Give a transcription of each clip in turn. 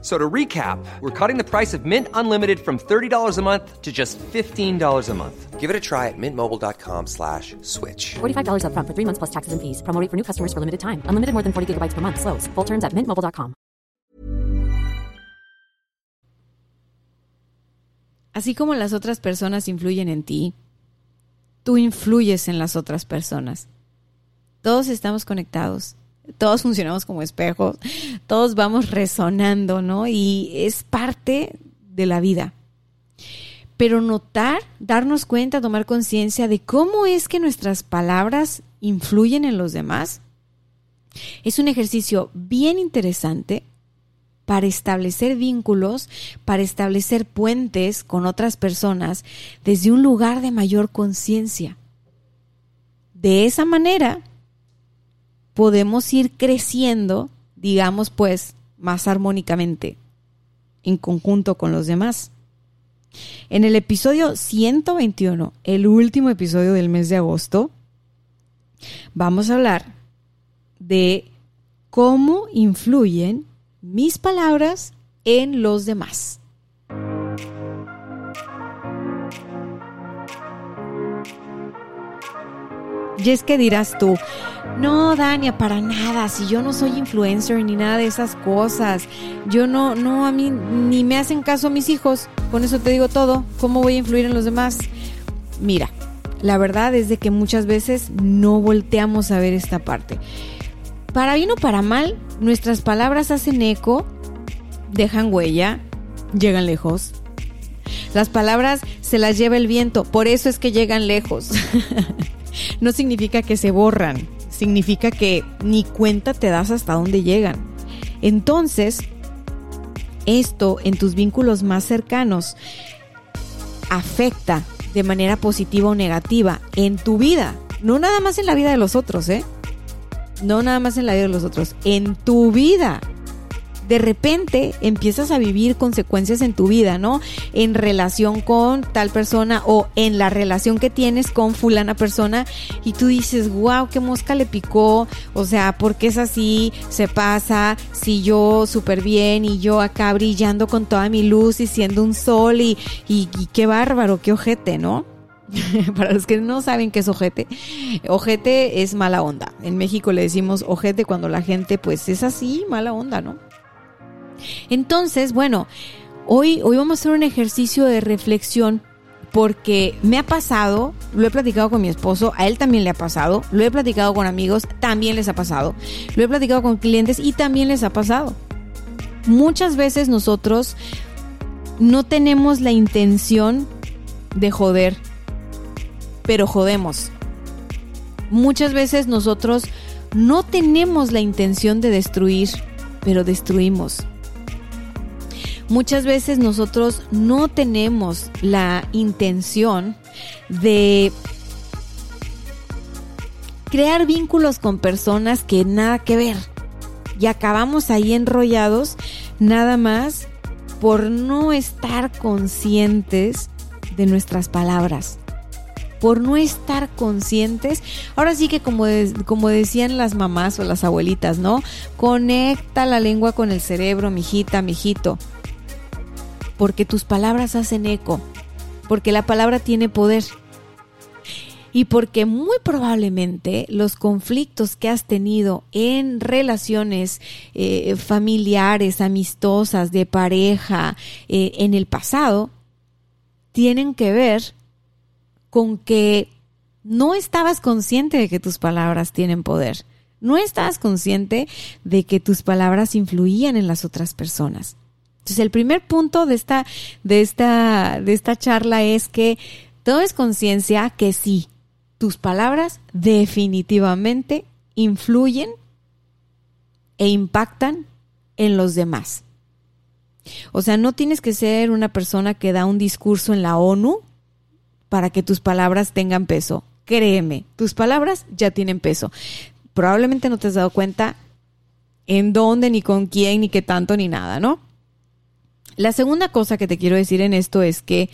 So to recap, we're cutting the price of Mint Unlimited from $30 a month to just $15 a month. Give it a try at mintmobile.com slash switch. $45 upfront for three months plus taxes and fees. Promo rate for new customers for limited time. Unlimited more than 40 gigabytes per month. Slows. Full terms at mintmobile.com. Así como las otras personas influyen en ti, tú influyes en las otras personas. Todos estamos conectados. Todos funcionamos como espejos, todos vamos resonando, ¿no? Y es parte de la vida. Pero notar, darnos cuenta, tomar conciencia de cómo es que nuestras palabras influyen en los demás, es un ejercicio bien interesante para establecer vínculos, para establecer puentes con otras personas desde un lugar de mayor conciencia. De esa manera, podemos ir creciendo, digamos pues, más armónicamente, en conjunto con los demás. En el episodio 121, el último episodio del mes de agosto, vamos a hablar de cómo influyen mis palabras en los demás. Y es que dirás tú, no, Dania, para nada, si yo no soy influencer ni nada de esas cosas, yo no, no, a mí ni me hacen caso mis hijos, con eso te digo todo, ¿cómo voy a influir en los demás? Mira, la verdad es de que muchas veces no volteamos a ver esta parte. Para bien o para mal, nuestras palabras hacen eco, dejan huella, llegan lejos. Las palabras se las lleva el viento, por eso es que llegan lejos. no significa que se borran, significa que ni cuenta te das hasta dónde llegan. Entonces, esto en tus vínculos más cercanos afecta de manera positiva o negativa en tu vida, no nada más en la vida de los otros, ¿eh? No nada más en la vida de los otros, en tu vida de repente empiezas a vivir consecuencias en tu vida, ¿no? En relación con tal persona o en la relación que tienes con fulana persona y tú dices, wow, qué mosca le picó, o sea, ¿por qué es así? Se pasa, si yo súper bien y yo acá brillando con toda mi luz y siendo un sol y, y, y qué bárbaro, qué ojete, ¿no? Para los que no saben qué es ojete, ojete es mala onda. En México le decimos ojete cuando la gente pues es así, mala onda, ¿no? Entonces, bueno, hoy, hoy vamos a hacer un ejercicio de reflexión porque me ha pasado, lo he platicado con mi esposo, a él también le ha pasado, lo he platicado con amigos, también les ha pasado, lo he platicado con clientes y también les ha pasado. Muchas veces nosotros no tenemos la intención de joder, pero jodemos. Muchas veces nosotros no tenemos la intención de destruir, pero destruimos. Muchas veces nosotros no tenemos la intención de crear vínculos con personas que nada que ver. Y acabamos ahí enrollados nada más por no estar conscientes de nuestras palabras. Por no estar conscientes. Ahora sí que como, como decían las mamás o las abuelitas, ¿no? Conecta la lengua con el cerebro, mijita, mijito porque tus palabras hacen eco, porque la palabra tiene poder y porque muy probablemente los conflictos que has tenido en relaciones eh, familiares, amistosas, de pareja, eh, en el pasado, tienen que ver con que no estabas consciente de que tus palabras tienen poder. No estabas consciente de que tus palabras influían en las otras personas. Entonces, el primer punto de esta, de esta, de esta charla es que tomes conciencia que sí, tus palabras definitivamente influyen e impactan en los demás. O sea, no tienes que ser una persona que da un discurso en la ONU para que tus palabras tengan peso. Créeme, tus palabras ya tienen peso. Probablemente no te has dado cuenta, en dónde, ni con quién, ni qué tanto, ni nada, ¿no? La segunda cosa que te quiero decir en esto es que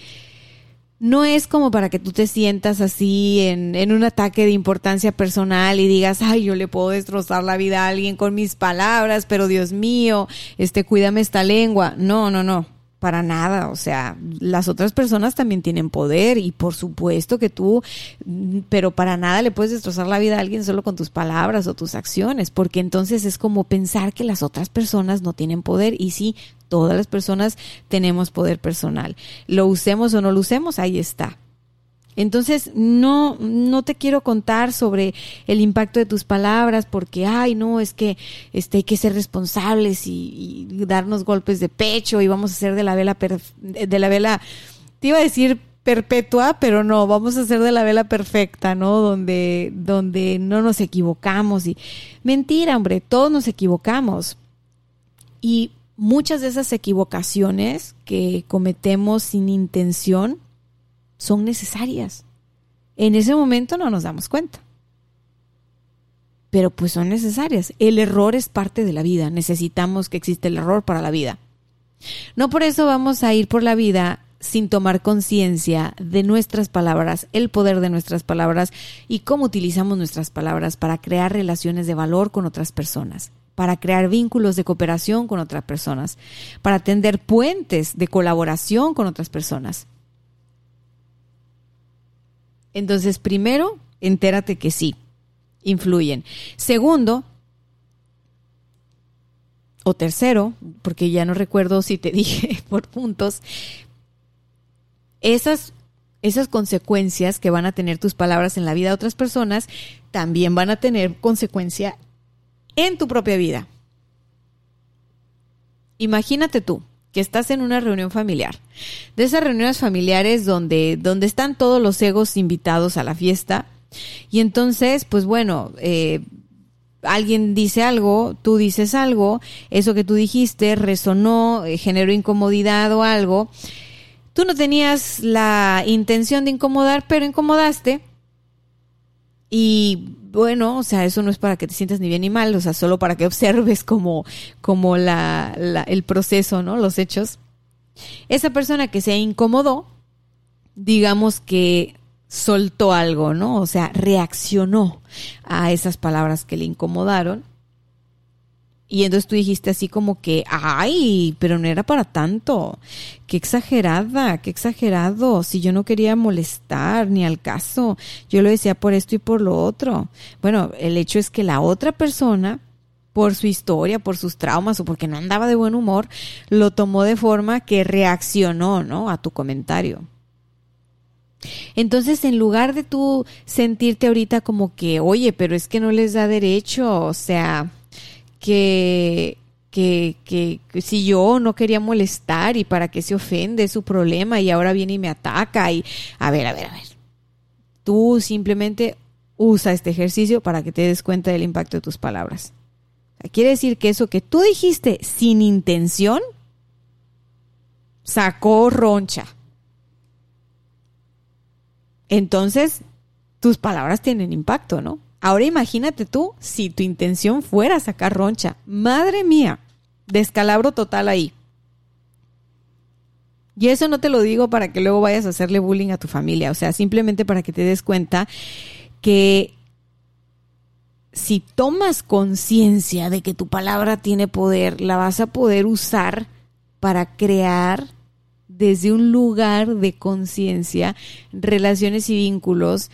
no es como para que tú te sientas así en, en, un ataque de importancia personal y digas, ay, yo le puedo destrozar la vida a alguien con mis palabras, pero Dios mío, este, cuídame esta lengua. No, no, no para nada, o sea, las otras personas también tienen poder y por supuesto que tú, pero para nada le puedes destrozar la vida a alguien solo con tus palabras o tus acciones, porque entonces es como pensar que las otras personas no tienen poder y sí, todas las personas tenemos poder personal. Lo usemos o no lo usemos, ahí está. Entonces, no, no te quiero contar sobre el impacto de tus palabras porque, ay, no, es que este, hay que ser responsables y, darnos golpes de pecho y vamos a hacer de la vela, de la vela, te iba a decir perpetua, pero no, vamos a hacer de la vela perfecta, ¿no? Donde, donde no nos equivocamos y mentira, hombre, todos nos equivocamos. Y muchas de esas equivocaciones que cometemos sin intención, son necesarias. En ese momento no nos damos cuenta. Pero pues son necesarias. El error es parte de la vida. Necesitamos que exista el error para la vida. No por eso vamos a ir por la vida sin tomar conciencia de nuestras palabras, el poder de nuestras palabras y cómo utilizamos nuestras palabras para crear relaciones de valor con otras personas, para crear vínculos de cooperación con otras personas, para tender puentes de colaboración con otras personas. Entonces, primero, entérate que sí, influyen. Segundo, o tercero, porque ya no recuerdo si te dije por puntos, esas, esas consecuencias que van a tener tus palabras en la vida de otras personas también van a tener consecuencia en tu propia vida. Imagínate tú, que estás en una reunión familiar. De esas reuniones familiares donde, donde están todos los egos invitados a la fiesta. Y entonces, pues bueno, eh, alguien dice algo, tú dices algo, eso que tú dijiste resonó, eh, generó incomodidad o algo. Tú no tenías la intención de incomodar, pero incomodaste. Y bueno, o sea, eso no es para que te sientas ni bien ni mal, o sea, solo para que observes como, como la, la, el proceso, ¿no? Los hechos. Esa persona que se incomodó, digamos que soltó algo, ¿no? O sea, reaccionó a esas palabras que le incomodaron y entonces tú dijiste así como que, ay, pero no era para tanto. Qué exagerada, qué exagerado. Si yo no quería molestar ni al caso, yo lo decía por esto y por lo otro. Bueno, el hecho es que la otra persona, por su historia, por sus traumas o porque no andaba de buen humor, lo tomó de forma que reaccionó, ¿no? A tu comentario. Entonces, en lugar de tú sentirte ahorita como que, oye, pero es que no les da derecho, o sea, que, que, que, si yo no quería molestar y para qué se ofende su problema y ahora viene y me ataca y a ver, a ver, a ver. Tú simplemente usa este ejercicio para que te des cuenta del impacto de tus palabras. quiere decir que eso que tú dijiste sin intención sacó roncha. Entonces, tus palabras tienen impacto, ¿no? Ahora imagínate tú si tu intención fuera sacar roncha. Madre mía, descalabro total ahí. Y eso no te lo digo para que luego vayas a hacerle bullying a tu familia, o sea, simplemente para que te des cuenta que si tomas conciencia de que tu palabra tiene poder, la vas a poder usar para crear desde un lugar de conciencia relaciones y vínculos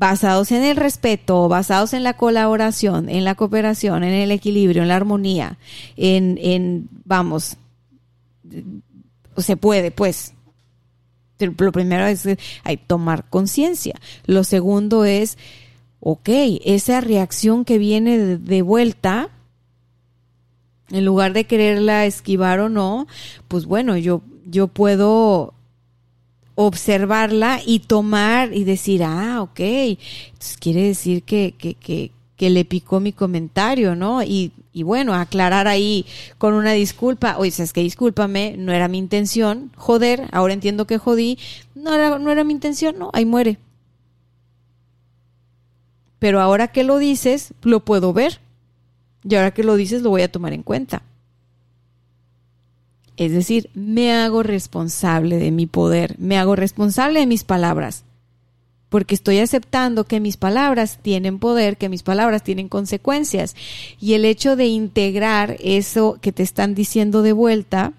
basados en el respeto, basados en la colaboración, en la cooperación, en el equilibrio, en la armonía, en, en vamos, se puede, pues. Lo primero es hay tomar conciencia. Lo segundo es, ok, esa reacción que viene de, de vuelta, en lugar de quererla esquivar o no, pues bueno, yo, yo puedo observarla y tomar y decir, ah, ok, entonces quiere decir que, que, que, que le picó mi comentario, ¿no? Y, y, bueno, aclarar ahí con una disculpa, oye, es que discúlpame, no era mi intención, joder, ahora entiendo que jodí, no era, no era mi intención, no, ahí muere. Pero ahora que lo dices, lo puedo ver. Y ahora que lo dices, lo voy a tomar en cuenta. Es decir, me hago responsable de mi poder, me hago responsable de mis palabras, porque estoy aceptando que mis palabras tienen poder, que mis palabras tienen consecuencias. Y el hecho de integrar eso que te están diciendo de vuelta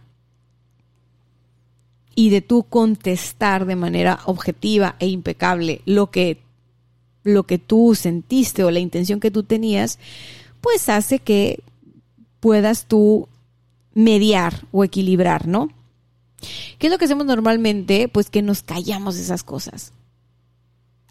y de tú contestar de manera objetiva e impecable lo que, lo que tú sentiste o la intención que tú tenías, pues hace que puedas tú mediar o equilibrar, ¿no? ¿Qué es lo que hacemos normalmente? Pues que nos callamos esas cosas.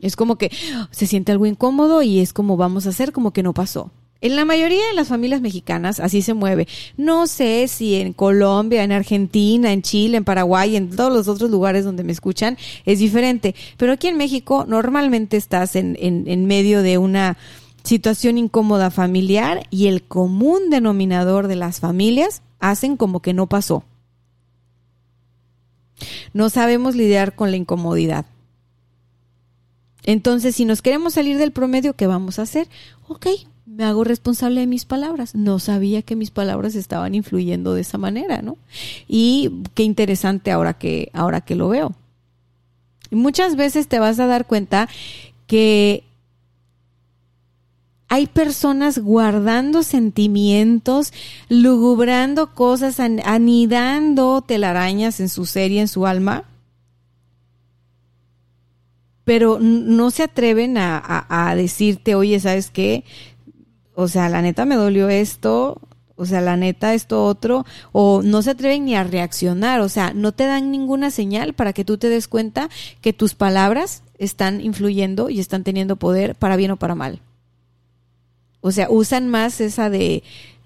Es como que se siente algo incómodo y es como vamos a hacer como que no pasó. En la mayoría de las familias mexicanas así se mueve. No sé si en Colombia, en Argentina, en Chile, en Paraguay, en todos los otros lugares donde me escuchan es diferente. Pero aquí en México normalmente estás en, en, en medio de una situación incómoda familiar y el común denominador de las familias hacen como que no pasó. No sabemos lidiar con la incomodidad. Entonces, si nos queremos salir del promedio, ¿qué vamos a hacer? Ok, me hago responsable de mis palabras. No sabía que mis palabras estaban influyendo de esa manera, ¿no? Y qué interesante ahora que, ahora que lo veo. Muchas veces te vas a dar cuenta que hay personas guardando sentimientos, lugubrando cosas, anidando telarañas en su ser y en su alma, pero no se atreven a, a, decirte, oye, ¿sabes qué? O sea, la neta me dolió esto, o sea, la neta esto otro, o no se atreven ni a reaccionar, o sea, no te dan ninguna señal para que tú te des cuenta que tus palabras están influyendo y están teniendo poder para bien o para mal. O sea, usan más esa de,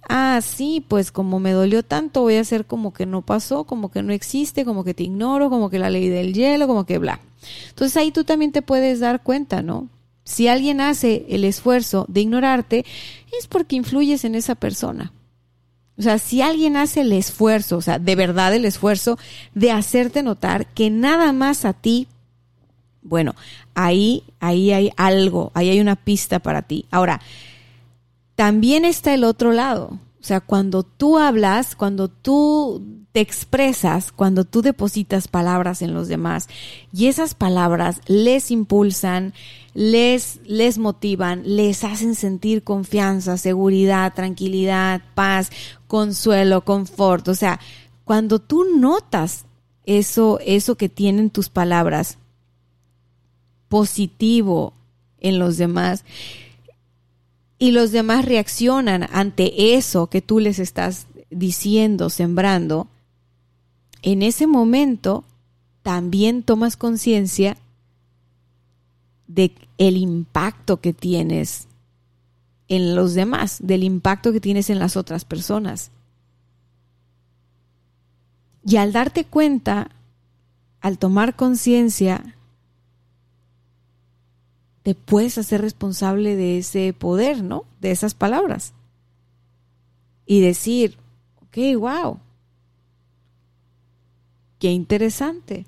ah, sí, pues como me dolió tanto, voy a hacer como que no pasó, como que no existe, como que te ignoro, como que la ley del hielo, como que bla. Entonces ahí tú también te puedes dar cuenta, ¿no? Si alguien hace el esfuerzo de ignorarte, es porque influyes en esa persona. O sea, si alguien hace el esfuerzo, o sea, de verdad el esfuerzo de hacerte notar que nada más a ti, bueno, ahí, ahí hay algo, ahí hay una pista para ti. Ahora, también está el otro lado. O sea, cuando tú hablas, cuando tú te expresas, cuando tú depositas palabras en los demás y esas palabras les impulsan, les, les motivan, les hacen sentir confianza, seguridad, tranquilidad, paz, consuelo, confort. O sea, cuando tú notas eso, eso que tienen tus palabras positivo en los demás, y los demás reaccionan ante eso que tú les estás diciendo, sembrando, en ese momento también tomas conciencia de el impacto que tienes en los demás, del impacto que tienes en las otras personas. Y al darte cuenta, al tomar conciencia, te puedes hacer responsable de ese poder, ¿no? De esas palabras. Y decir, ok, wow, qué interesante.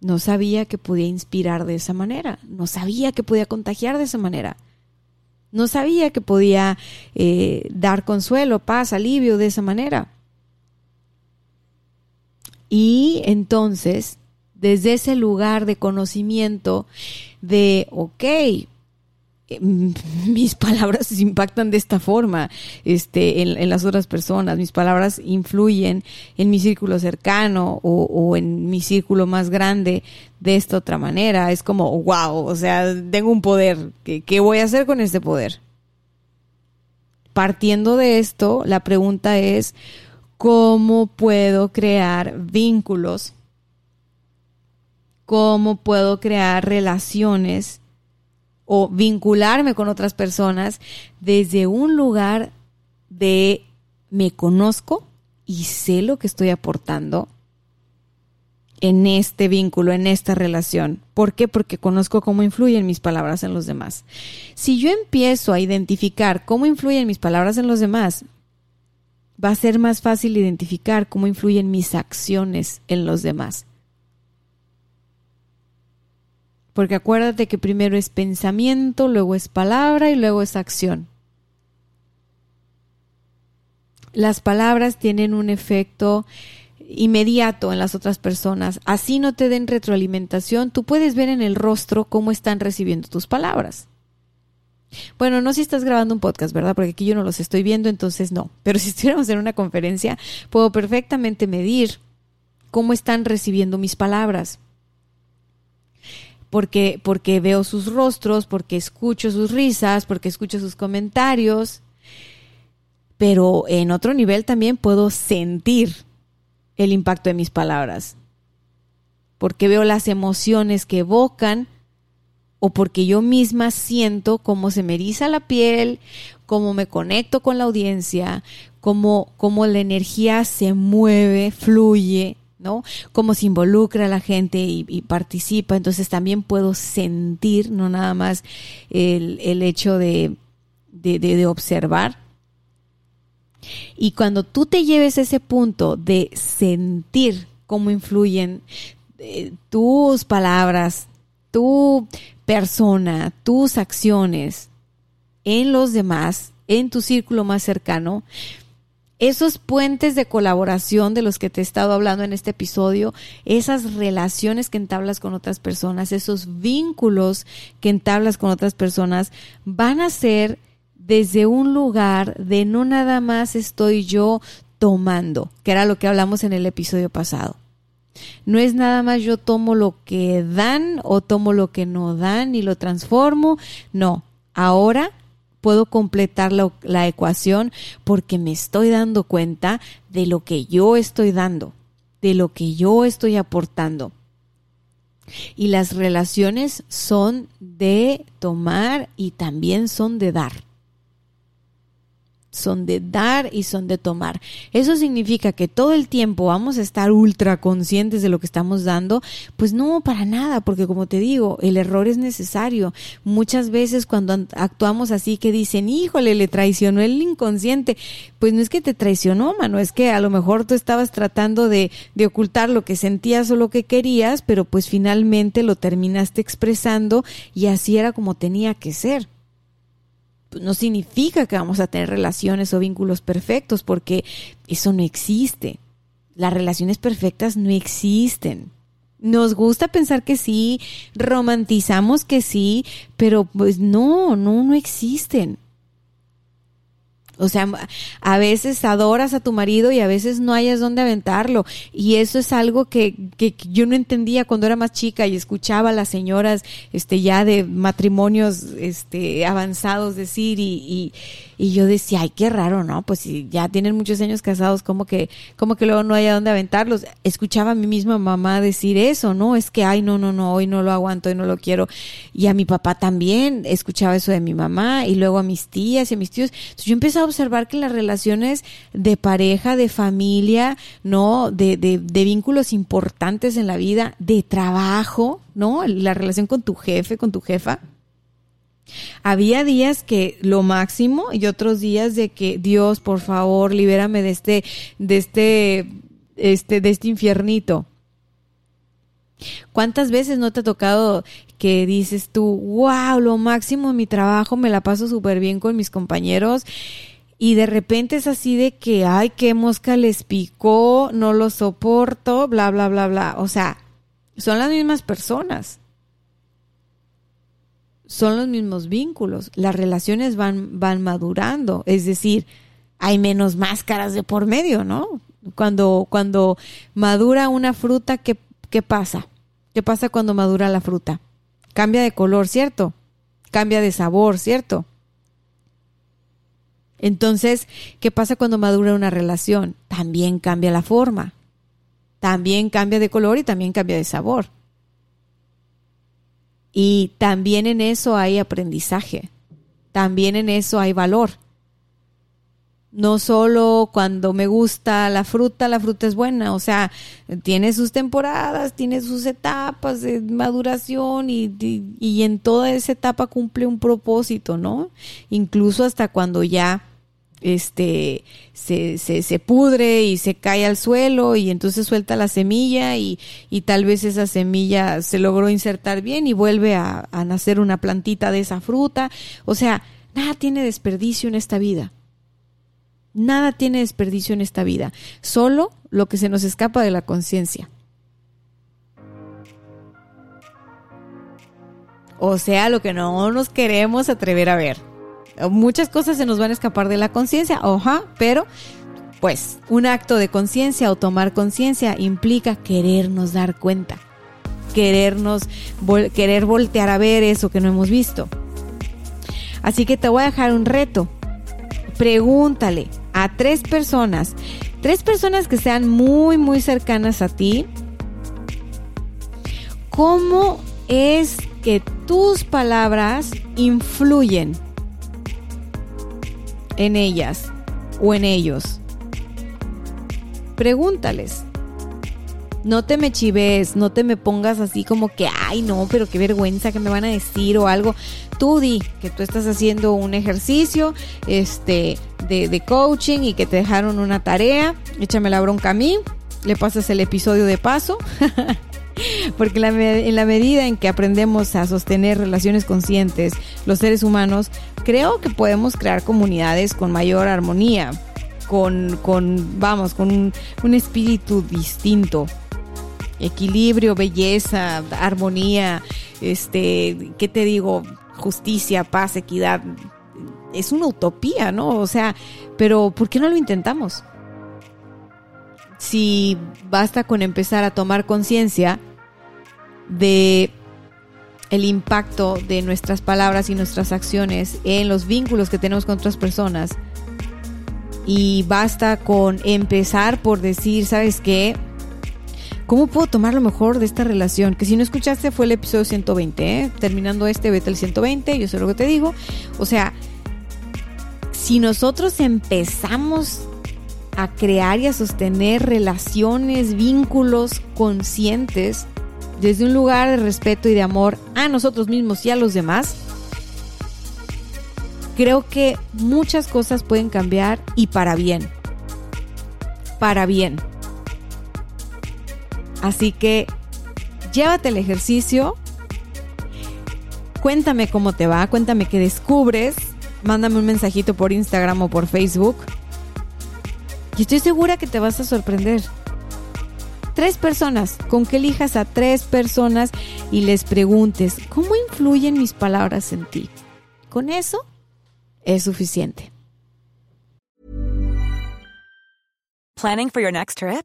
No sabía que podía inspirar de esa manera, no sabía que podía contagiar de esa manera, no sabía que podía eh, dar consuelo, paz, alivio de esa manera. Y entonces desde ese lugar de conocimiento de, ok, em, mis palabras impactan de esta forma este, en, las otras personas, mis palabras influyen en mi círculo cercano o, en mi círculo más grande de esta otra manera. Es como, wow, o sea, tengo un poder, ¿qué, qué voy a hacer con este poder? Partiendo de esto, la pregunta es, ¿cómo puedo crear vínculos cómo puedo crear relaciones o vincularme con otras personas desde un lugar de me conozco y sé lo que estoy aportando en este vínculo, en esta relación. ¿Por qué? Porque conozco cómo influyen mis palabras en los demás. Si yo empiezo a identificar cómo influyen mis palabras en los demás, va a ser más fácil identificar cómo influyen mis acciones en los demás. Porque acuérdate que primero es pensamiento, luego es palabra y luego es acción. las palabras tienen un efecto inmediato en las otras personas. Así no te den retroalimentación, tú puedes ver en el rostro cómo están recibiendo tus palabras. Bueno, no si estás grabando un podcast, ¿verdad? Porque aquí yo no los estoy viendo, entonces no. Pero si estuviéramos en una conferencia, puedo perfectamente medir cómo están recibiendo mis palabras. Porque, porque veo sus rostros, porque escucho sus risas, porque escucho sus comentarios. Pero en otro nivel también puedo sentir el impacto de mis palabras. Porque veo las emociones que evocan o porque yo misma siento cómo se me eriza la piel, cómo me conecto con la audiencia, cómo, cómo la energía se mueve, fluye, ¿no? Cómo se involucra la gente y, participa. Entonces también puedo sentir, no nada más el, hecho de, de, de, de observar. Y cuando tú te lleves a ese punto de sentir cómo influyen eh, tus palabras, tu persona, tus acciones en los demás, en tu círculo más cercano, esos puentes de colaboración de los que te he estado hablando en este episodio, esas relaciones que entablas con otras personas, esos vínculos que entablas con otras personas, van a ser desde un lugar de no nada más estoy yo tomando, que era lo que hablamos en el episodio pasado. No es nada más yo tomo lo que dan o tomo lo que no dan y lo transformo. No, ahora puedo completar la, la, ecuación porque me estoy dando cuenta de lo que yo estoy dando, de lo que yo estoy aportando. Y las relaciones son de tomar y también son de dar son de dar y son de tomar. Eso significa que todo el tiempo vamos a estar ultra conscientes de lo que estamos dando. Pues no, para nada, porque como te digo, el error es necesario. Muchas veces cuando actuamos así que dicen, híjole, le traicionó el inconsciente, pues no es que te traicionó, mano, es que a lo mejor tú estabas tratando de, de ocultar lo que sentías o lo que querías, pero pues finalmente lo terminaste expresando y así era como tenía que ser no significa que vamos a tener relaciones o vínculos perfectos, porque eso no existe. Las relaciones perfectas no existen. Nos gusta pensar que sí, romantizamos que sí, pero pues no, no, no existen. O sea, a veces adoras a tu marido y a veces no hayas dónde aventarlo. Y eso es algo que, que, yo no entendía cuando era más chica y escuchaba a las señoras este, ya de matrimonios este, avanzados decir y, y, y yo decía, ay, qué raro, ¿no? Pues si ya tienen muchos años casados, como que, como que luego no haya dónde aventarlos. Escuchaba a mi misma mamá decir eso, ¿no? Es que, ay, no, no, no, hoy no lo aguanto, hoy no lo quiero. Y a mi papá también escuchaba eso de mi mamá y luego a mis tías y a mis tíos. Entonces yo empecé a observar que las relaciones de pareja, de familia, ¿no? De, de, de vínculos importantes en la vida, de trabajo, ¿no? La relación con tu jefe, con tu jefa había días que lo máximo y otros días de que Dios, por favor, libérame de este, de este, este, de este infiernito. ¿Cuántas veces no te ha tocado que dices tú, wow, lo máximo en mi trabajo, me la paso súper bien con mis compañeros? Y de repente es así de que, ay, qué mosca les picó, no lo soporto, bla, bla, bla, bla. O sea, son las mismas personas son los mismos vínculos, las relaciones van, van madurando, es decir, hay menos máscaras de por medio, ¿no? Cuando, cuando madura una fruta, ¿qué, ¿qué pasa? ¿Qué pasa cuando madura la fruta? Cambia de color, ¿cierto? Cambia de sabor, ¿cierto? Entonces, ¿qué pasa cuando madura una relación? También cambia la forma, también cambia de color y también cambia de sabor. Y también en eso hay aprendizaje, también en eso hay valor. No solo cuando me gusta la fruta, la fruta es buena, o sea, tiene sus temporadas, tiene sus etapas de maduración y, y, y en toda esa etapa cumple un propósito, ¿no? Incluso hasta cuando ya este se, se, se, pudre y se cae al suelo y entonces suelta la semilla y, y, tal vez esa semilla se logró insertar bien y vuelve a, a nacer una plantita de esa fruta. O sea, nada tiene desperdicio en esta vida. Nada tiene desperdicio en esta vida, solo lo que se nos escapa de la conciencia. O sea, lo que no nos queremos atrever a ver. Muchas cosas se nos van a escapar de la conciencia, oja, pero pues un acto de conciencia o tomar conciencia implica querernos dar cuenta, querernos, querer voltear a ver eso que no hemos visto. Así que te voy a dejar un reto. Pregúntale a tres personas, tres personas que sean muy, muy cercanas a ti, ¿cómo es que tus palabras influyen en ellas o en ellos. Pregúntales. No te me chives, no te me pongas así como que, ay no, pero qué vergüenza que me van a decir o algo. Tú di que tú estás haciendo un ejercicio este, de, coaching y que te dejaron una tarea. Échame la bronca a mí, le pasas el episodio de paso. Porque en la medida en que aprendemos a sostener relaciones conscientes, los seres humanos, creo que podemos crear comunidades con mayor armonía, con, con vamos, con un espíritu distinto. Equilibrio, belleza, armonía, este, ¿qué te digo? Justicia, paz, equidad. Es una utopía, ¿no? O sea, pero ¿por qué no lo intentamos? si basta con empezar a tomar conciencia de el impacto de nuestras palabras y nuestras acciones en los vínculos que tenemos con otras personas. Y basta con empezar por decir, ¿sabes qué? ¿Cómo puedo tomar lo mejor de esta relación? Que si no escuchaste fue el episodio 120, ¿eh? Terminando este, vete al 120, yo sé lo que te digo. O sea, si nosotros empezamos a crear y a sostener relaciones, vínculos conscientes, desde un lugar de respeto y de amor a nosotros mismos y a los demás, creo que muchas cosas pueden cambiar y para bien. Para bien. Así que llévate el ejercicio. Cuéntame cómo te va, cuéntame qué descubres. Mándame un mensajito por Instagram o por Facebook. Y estoy segura que te vas a sorprender tres personas, con que elijas a tres personas y les preguntes, ¿cómo influyen mis palabras en ti? Con eso es suficiente. Planning for your next trip?